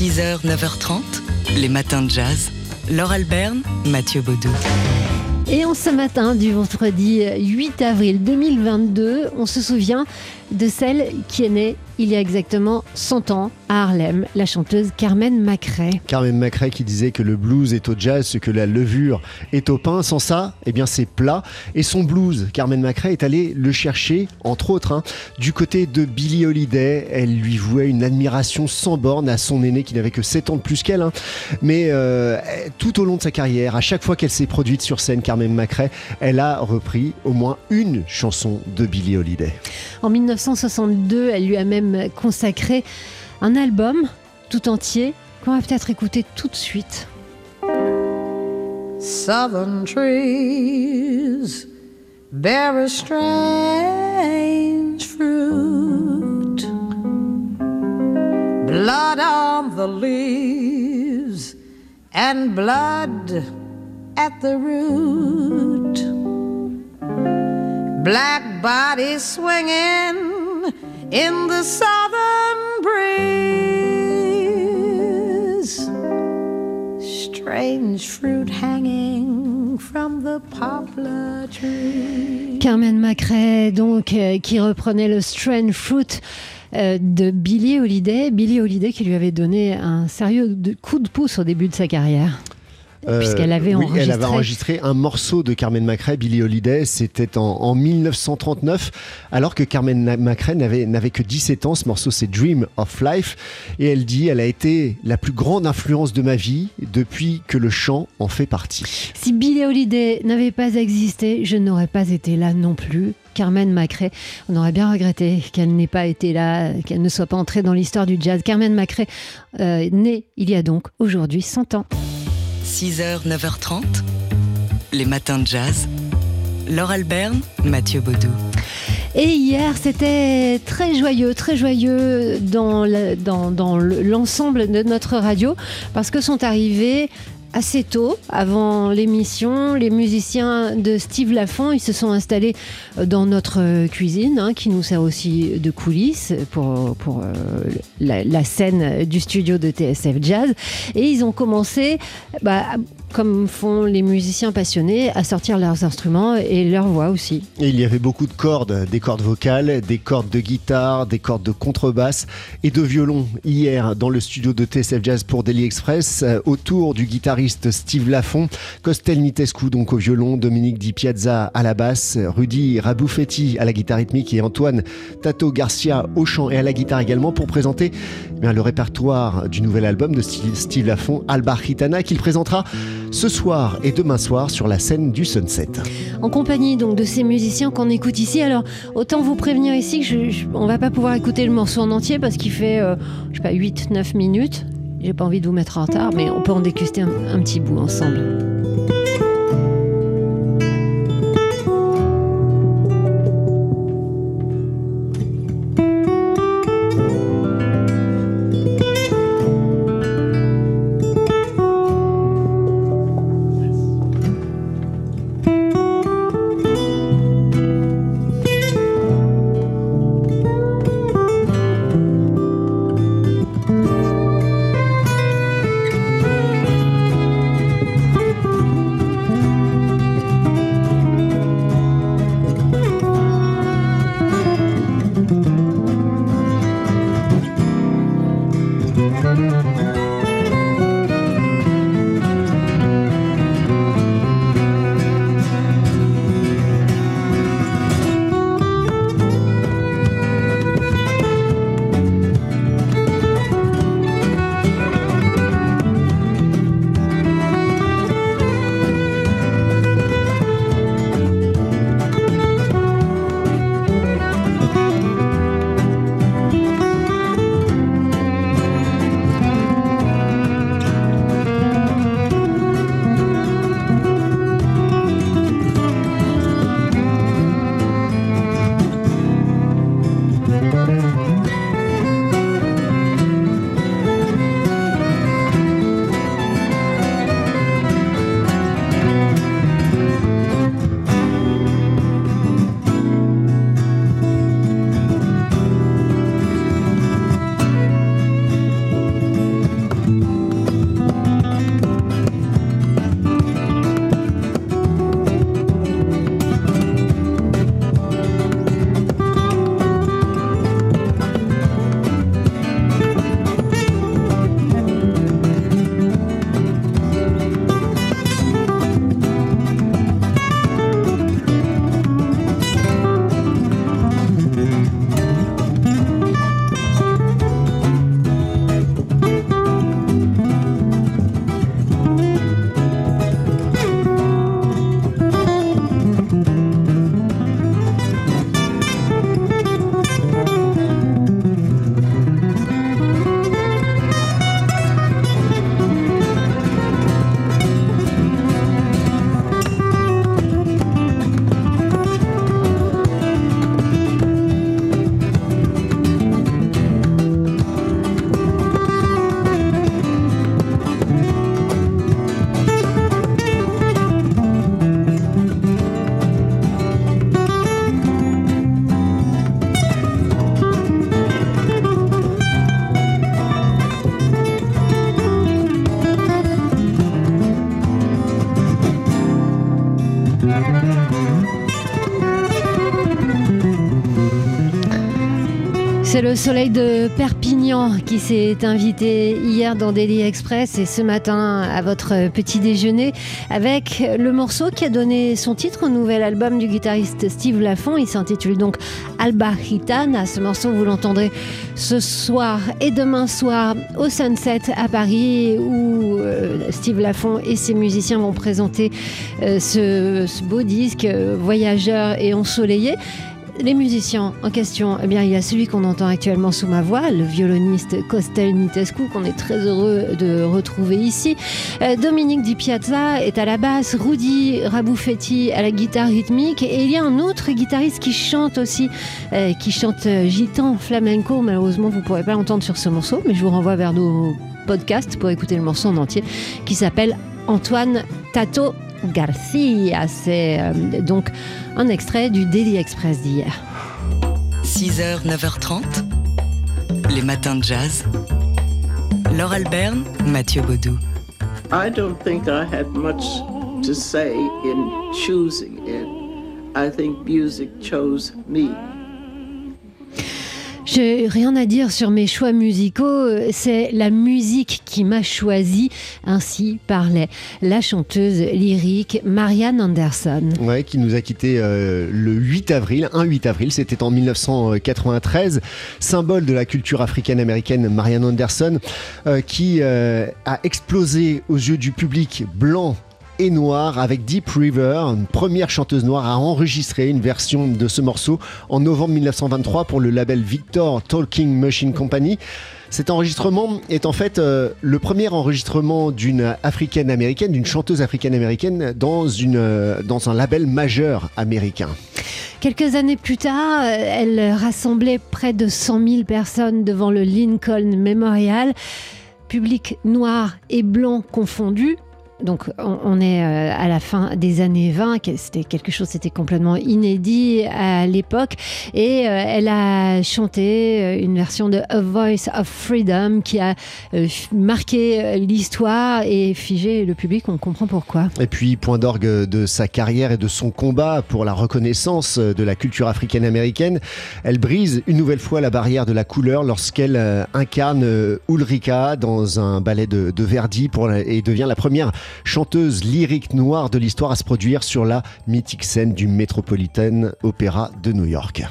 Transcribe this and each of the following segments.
6h, 9h30, les matins de jazz. Laure Alberne, Mathieu Baudou. Et en ce matin du vendredi 8 avril 2022, on se souvient de celle qui est née il y a exactement 100 ans à Harlem, la chanteuse Carmen McRae. Carmen McRae qui disait que le blues est au jazz ce que la levure est au pain. Sans ça, eh bien c'est plat. Et son blues, Carmen McRae est allée le chercher, entre autres, hein, du côté de Billie Holiday. Elle lui vouait une admiration sans borne à son aîné qui n'avait que 7 ans de plus qu'elle. Hein. Mais euh, tout au long de sa carrière, à chaque fois qu'elle s'est produite sur scène, Carmen McRae, elle a repris au moins une chanson de Billie Holiday. En 1962, elle lui a même consacré un album tout entier qu'on va peut-être écouter tout de suite. Southern trees bear a strange fruit. Blood on the leaves and blood at the root. Black bodies swinging in the southern Strange fruit hanging from the poplar tree. Carmen McRae, donc, euh, qui reprenait le Strange Fruit euh, de Billie Holiday. Billie Holiday qui lui avait donné un sérieux coup de pouce au début de sa carrière. Puisqu'elle avait, Euh, oui, enregistré... elle avait enregistré un morceau de Carmen McRae, Billie Holiday, c'était en, en 1939, alors que Carmen McRae n'avait, que 17 ans. Ce morceau, c'est Dream of Life. Et elle dit, elle a été la plus grande influence de ma vie depuis que le chant en fait partie. Si Billie Holiday n'avait pas existé, je n'aurais pas été là non plus. Carmen McRae, on aurait bien regretté qu'elle n'ait pas été là, qu'elle ne soit pas entrée dans l'histoire du jazz. Carmen McRae, euh, née il y a donc aujourd'hui 100 ans. 6h, 9h30, les matins de jazz. Laure Alberne, Mathieu Baudou. Et hier, c'était très joyeux, très joyeux dans le- dans- dans le- l'ensemble de notre radio, parce que sont arrivés assez tôt, avant l'émission, les musiciens de Steve Lafont, se sont installés euh, dans notre euh, cuisine, hein, qui nous sert aussi de coulisses pour, euh, la, la scène du studio de TSF Jazz. Et ils ont commencé, bah, comme font les musiciens passionnés, à sortir leurs instruments et leur voix aussi. Il y avait beaucoup de cordes, des cordes vocales, des cordes de guitare, des cordes de contrebasse et de violon hier dans le studio de TSF Jazz pour Daily Express euh, autour du guitariste Steve Lafont, Costel Nitescu donc au violon, Dominique Di Piazza à la basse, Rudy Raboufetti à la guitare rythmique et Antoine Tato Garcia au chant et à la guitare également pour présenter eh le répertoire du nouvel album de Steve Steve Lafont, Alba Gitana, qu'il présentera ce soir et demain soir sur la scène du Sunset. en compagnie donc de ces musiciens qu'on écoute ici. Alors autant vous prévenir ici que je, on va pas pouvoir écouter le morceau en entier parce qu'il fait euh, je sais pas 8-9 minutes. J'ai pas envie de vous mettre en retard, mais on peut en déguster un petit bout ensemble. C'est le soleil de Perpignan qui s'est invité hier dans Daily Express et ce matin à votre petit déjeuner avec le morceau qui a donné son titre au nouvel album du guitariste Steve Lafont. Il s'intitule donc Alba Gitana. Ce morceau, vous l'entendrez ce soir et demain soir au Sunset à Paris où euh, Steve Lafont et ses musiciens vont présenter euh, ce, beau disque euh, voyageur et ensoleillé les musiciens en question, eh bien, il y a celui qu'on entend actuellement sous ma voix, le violoniste Costel Nitescu, qu'on est très heureux de retrouver ici. Euh, Dominique Di Piazza est à la basse, Rudy Raboufetti à la guitare rythmique, et il y a un autre guitariste qui chante aussi, euh, qui chante euh, gitan flamenco. Malheureusement, vous ne pourrez pas l'entendre sur ce morceau, mais je vous renvoie vers nos podcasts pour écouter le morceau en entier, qui s'appelle Antoine Tato Garcia. C'est euh, donc un extrait du Daily Express d'hier. 6h, 9h30, les matins de jazz. Laure Alberne, Mathieu Baudou. I don't think I had much to say in choosing it. I think music chose me. J'ai rien à dire sur mes choix musicaux, c'est la musique qui m'a choisi, ainsi parlait la chanteuse lyrique Marianne Anderson. Ouais, qui nous a quitté euh, le 8 avril, un 8 avril, c'était en 1993, symbole de la culture africaine-américaine, Marianne Anderson, euh, qui euh, a explosé aux yeux du public blanc et noir avec Deep River, une première chanteuse noire à enregistrer une version de ce morceau en novembre 1923 pour le label Victor Talking Machine Company. Cet enregistrement est en fait euh, le premier enregistrement d'une africaine américaine, d'une chanteuse africaine américaine dans, une, euh, dans un label majeur américain. Quelques années plus tard, euh, elle rassemblait près de 100 000 personnes devant le Lincoln Memorial, public noir et blanc confondus donc on, est euh, à la fin des années 20, c'était quelque chose, c'était complètement inédit à l'époque. Et euh, elle a chanté euh, une version de A Voice of Freedom qui a marqué l'histoire et figé le public, on comprend pourquoi. Et puis, point d'orgue de sa carrière et de son combat pour la reconnaissance de la culture africaine-américaine, elle brise une nouvelle fois la barrière de la couleur lorsqu'elle incarne Ulrika dans un ballet de, Verdi et devient la première chanteuse lyrique noire de l'histoire à se produire sur la mythique scène du Metropolitan Opera de New York.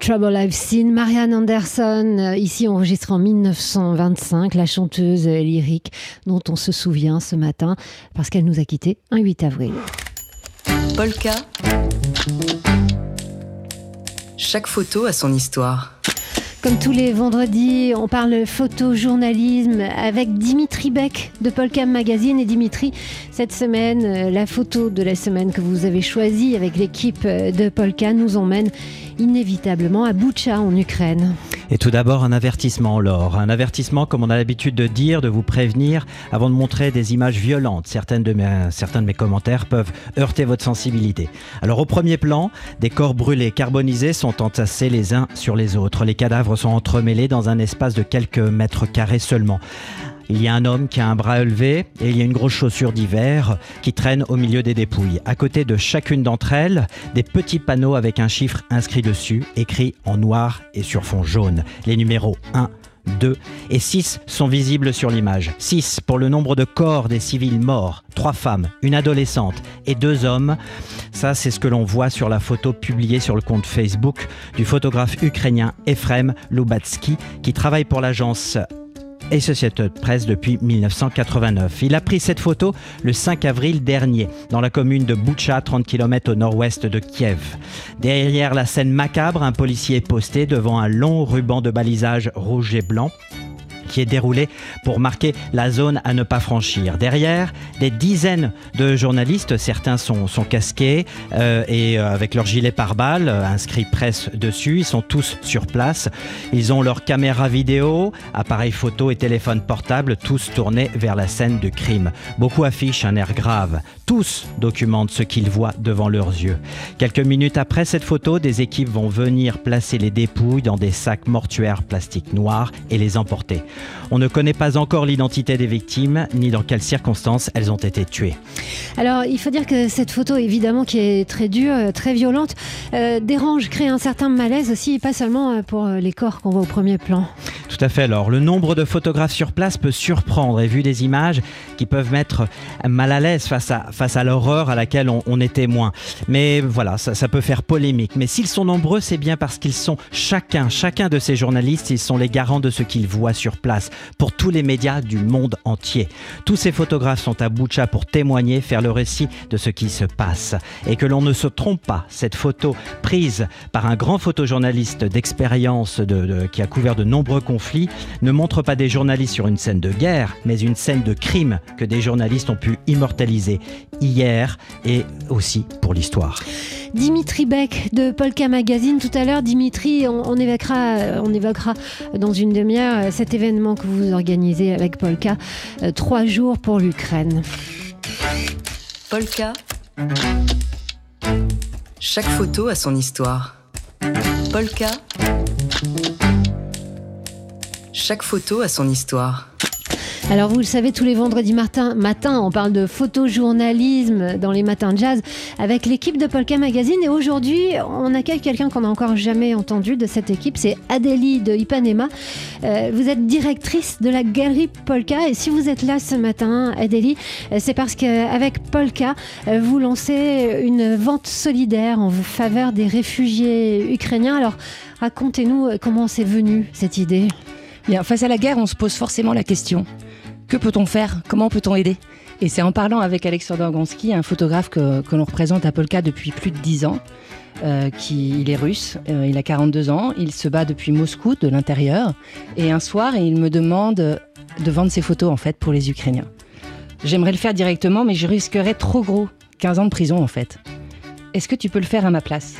Trouble I've seen. Marianne Anderson, euh, ici enregistrée en 1925, la chanteuse lyrique dont on se souvient ce matin parce qu'elle nous a quittés un 8 avril. Polka. Chaque photo a son histoire. Comme tous les vendredis, on parle photojournalisme avec Dimitri Beck de Polka Magazine. Et Dimitri, cette semaine, euh, la photo de la semaine que vous avez choisie avec l'équipe de Polka nous emmène inévitablement à Boucha en Ukraine. Et tout d'abord, un avertissement, Laure. Un avertissement, comme on a l'habitude de dire, de vous prévenir avant de montrer des images violentes. Certaines de mes, certains de mes commentaires peuvent heurter votre sensibilité. Alors, au premier plan, des corps brûlés, carbonisés sont entassés les uns sur les autres. Les cadavres sont entremêlés dans un espace de quelques mètres carrés seulement. Il y a un homme qui a un bras élevé et il y a une grosse chaussure d'hiver qui traîne au milieu des dépouilles. À côté de chacune d'entre elles, des petits panneaux avec un chiffre inscrit dessus, écrit en noir et sur fond jaune. Les numéros 1, 2 et 6 sont visibles sur l'image. 6 pour le nombre de corps des civils morts, 3 femmes, une adolescente et 2 hommes. Ça, c'est ce que l'on voit sur la photo publiée sur le compte Facebook du photographe ukrainien Efrem Lubatsky qui travaille pour l'agence Associated Press depuis 1989. Il a pris cette photo le 5 avril dernier dans la commune de Boucha, 30 km au nord-ouest de Kiev. Derrière la scène macabre, un policier est posté devant un long ruban de balisage rouge et blanc qui est déroulé pour marquer la zone à ne pas franchir. Derrière, des dizaines de journalistes, certains sont, sont casqués euh, et euh, avec leur gilet pare-balles, euh, inscrit presse dessus. Ils sont tous sur place. Ils ont leur caméra vidéo, appareil photo et téléphone portable, tous tournés vers la scène de crime. Beaucoup affichent un air grave. Tous documentent ce qu'ils voient devant leurs yeux. Quelques minutes après cette photo, des équipes vont venir placer les dépouilles dans des sacs mortuaires plastique noirs et les emporter. On ne connaît pas encore l'identité des victimes ni dans quelles circonstances elles ont été tuées. Alors, il faut dire que cette photo, évidemment, qui est très dure, euh, très violente, euh, dérange, crée un certain malaise aussi, pas seulement euh, pour les corps qu'on voit au premier plan. Tout à fait. Alors, le nombre de photographes sur place peut surprendre et vu des images qui peuvent mettre mal à l'aise face à, face à l'horreur à laquelle on, on est témoin. Mais voilà, ça, peut faire polémique. Mais s'ils sont nombreux, c'est bien parce qu'ils sont chacun, chacun de ces journalistes, ils sont les garants de ce qu'ils voient sur place pour tous les médias du monde entier. Tous ces photographes sont à Boucha pour témoigner, faire le récit de ce qui se passe. Et que l'on ne se trompe pas, cette photo prise par un grand photojournaliste d'expérience de- de- qui a couvert de nombreux conflits ne montre pas des journalistes sur une scène de guerre, mais une scène de crime que des journalistes ont pu immortaliser hier et aussi pour l'histoire. Dimitri Beck de Polka Magazine. Tout à l'heure, Dimitri, on, on évoquera, euh, on évoquera dans une demi-heure euh, cet événement que vous organisez avec Polka. euh, trois jours pour l'Ukraine. Polka. Chaque photo a son histoire. Polka. Chaque photo a son histoire. Alors vous le savez, tous les vendredis matin, matin on parle de photojournalisme dans les matins de jazz avec l'équipe de Polka Magazine. Et aujourd'hui, on accueille quelqu'un qu'on n'a encore jamais entendu de cette équipe, c'est Adélie de Ipanema. Euh, vous êtes directrice de la galerie Polka. Et si vous êtes là ce matin, Adélie, euh, c'est parce qu'avec Polka, euh, vous lancez une vente solidaire en faveur des réfugiés ukrainiens. Alors racontez-nous comment c'est venu cette idée? Face à la guerre, on se pose forcément la question. Que peut-on faire? Comment peut-on aider? Et c'est en parlant avec Alexander Gonsky, un photographe que, l'on représente à Polka depuis plus de 10 ans, euh, qui, est russe, euh, il a 42 ans, il se bat depuis Moscou, de l'intérieur, et un soir, il me demande de vendre ses photos en fait pour les Ukrainiens. J'aimerais le faire directement, mais je risquerais trop gros, 15 ans de prison en fait. Est-ce que tu peux le faire à ma place?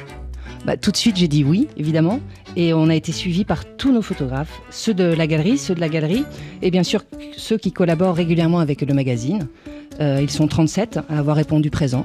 Bah, Tout de suite, j'ai dit oui, évidemment. Et on a été suivis par tous nos photographes, ceux de la galerie, ceux de la galerie, et bien sûr ceux qui collaborent régulièrement avec le magazine. Euh, ils sont 37 à avoir répondu présent.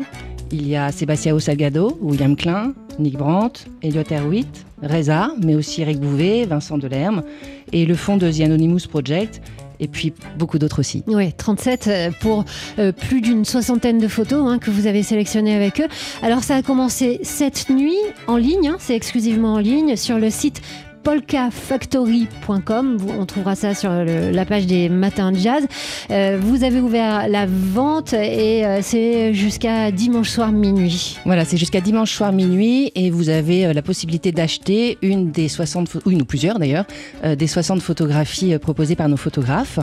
Il y a Sébastien Salgado, William Klein, Nick Brandt, Elliot Erwitt, Reza, mais aussi Eric Bouvet, Vincent Delerme, et le fond de The Anonymous Project, et puis beaucoup d'autres aussi. Oui, 37 euh, pour euh, plus d'une soixantaine de photos hein, que vous avez sélectionnées avec eux. Alors ça a commencé cette nuit en ligne, hein, c'est exclusivement en ligne sur le site polkafactory.com. On trouvera ça sur la page des matins de jazz. Euh, vous avez ouvert la vente et euh, c'est jusqu'à dimanche soir minuit. Voilà, c'est jusqu'à dimanche soir minuit et vous avez euh, la possibilité d'acheter une des 60, pho- ou une ou plusieurs d'ailleurs, des 60 photographies proposées par nos photographes.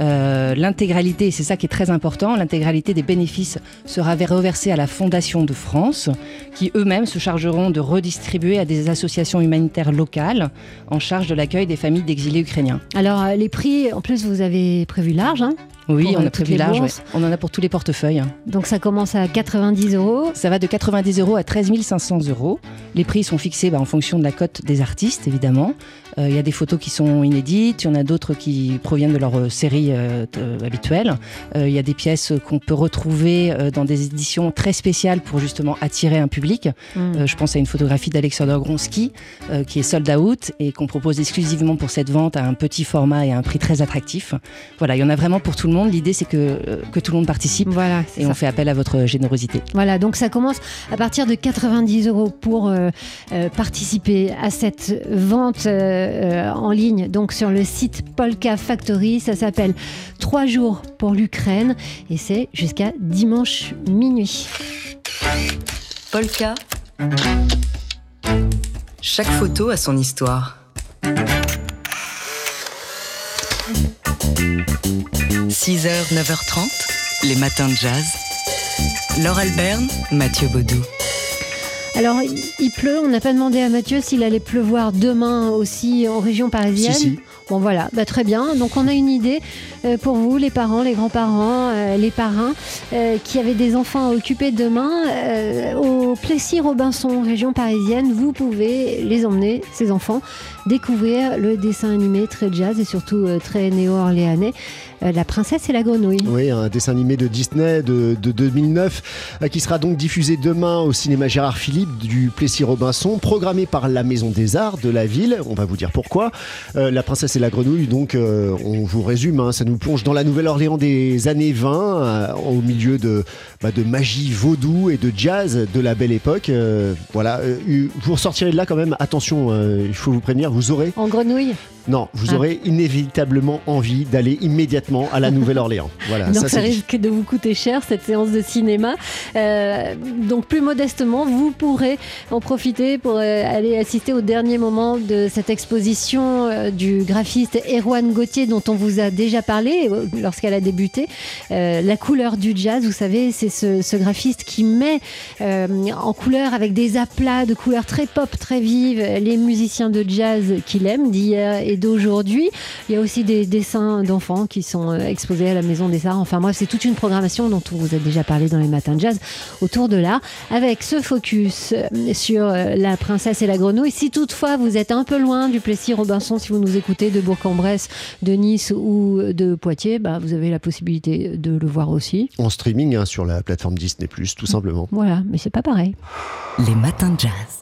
L'intégralité, c'est ça qui est très important, l'intégralité des bénéfices sera ver- reversée à la Fondation de France, qui eux-mêmes se chargeront de redistribuer à des associations humanitaires locales en charge de l'accueil des familles d'exilés ukrainiens. Alors euh, les prix, en plus vous avez prévu large, hein, Oui, on euh, a prévu les large, ouais. on en a pour tous les portefeuilles. donc ça commence à 90 euros. Ça va de 90 euros à 13 500 euros. Les prix sont fixés bah, en fonction de la cote des artistes, évidemment. Euh, Il y a des photos qui sont inédites, il y en a d'autres qui proviennent de leur euh, série euh, habituelle. Il y a des pièces qu'on peut retrouver dans des éditions très spéciales pour justement attirer un public. Mm. Euh, je pense à une photographie d'Alexander Gronsky euh, qui est sold out et qu'on propose exclusivement pour cette vente à un petit format et à un prix très attractif. Voilà, il y en a vraiment pour tout le monde. L'idée, c'est que, euh, que tout le monde participe Voilà, et ça. on fait appel à votre générosité. Voilà, donc ça commence à partir de 90 euros pour euh, euh, participer à cette vente euh, en ligne, donc sur le site Polka Factory. Ça s'appelle 3 jours pour l'Ukraine et c'est jusqu'à dimanche minuit. Polka. Chaque photo a son histoire. 6h, 9h30, les matins de jazz. Laure Alberne, Mathieu Baudou. Alors, il- pleut. On n'a pas demandé à Mathieu s'il allait pleuvoir demain aussi en région parisienne. Si, si. Bon, voilà, bah, très bien. Donc, on a une idée euh, pour vous, les parents, les grands-parents, euh, les parrains, euh, qui avaient des enfants à occuper demain. au Plessis-Robinson, région parisienne, vous pouvez les emmener, ces enfants, découvrir le dessin animé très jazz et surtout très néo-orléanais, La princesse et la grenouille. Oui, un dessin animé de Disney de, de 2009 euh, qui sera donc diffusé demain au cinéma Gérard Philippe du Plessis-Robinson, programmé par la Maison des Arts de la ville. On va vous dire pourquoi. Euh, la princesse et la grenouille, donc, euh, on vous résume, hein, ça nous plonge dans la Nouvelle-Orléans des années 20, euh, au milieu de, bah, de magie vaudou et de jazz de la belle époque. Euh, voilà, Euh, vous ressortirez de là quand même. Attention, euh, il faut vous prévenir, vous aurez En grenouille? Non, vous Ah. aurez inévitablement envie d'aller immédiatement à la Nouvelle-Orléans. Voilà, Donc ça, risque de vous coûter cher cette séance de cinéma. Euh, donc plus modestement, vous pourrez en profiter pour euh, aller assister au dernier moment de cette exposition euh, du graphiste Erwan Gauthier dont on vous a déjà parlé lorsqu'elle a débuté. La couleur du jazz, vous savez, c'est ce, ce graphiste qui met en couleur avec des aplats de couleurs très pop, très vives, les musiciens de jazz qu'il aime d'hier et d'aujourd'hui. Il y a aussi des dessins d'enfants qui sont euh, exposés à la Maison des Arts. Enfin bref, c'est toute une programmation dont on vous a déjà parlé dans les matins de jazz autour de là, avec ce focus euh, sur euh, la princesse et la grenouille. Si toutefois vous êtes un peu loin du Plessis-Robinson, si vous nous écoutez de Bourg-en-Bresse, de Nice ou de Poitiers, bah, vous avez la possibilité de le voir aussi. En streaming hein, sur la plateforme Disney+, tout simplement. Voilà, mais c'est pas pareil. Les matins de jazz.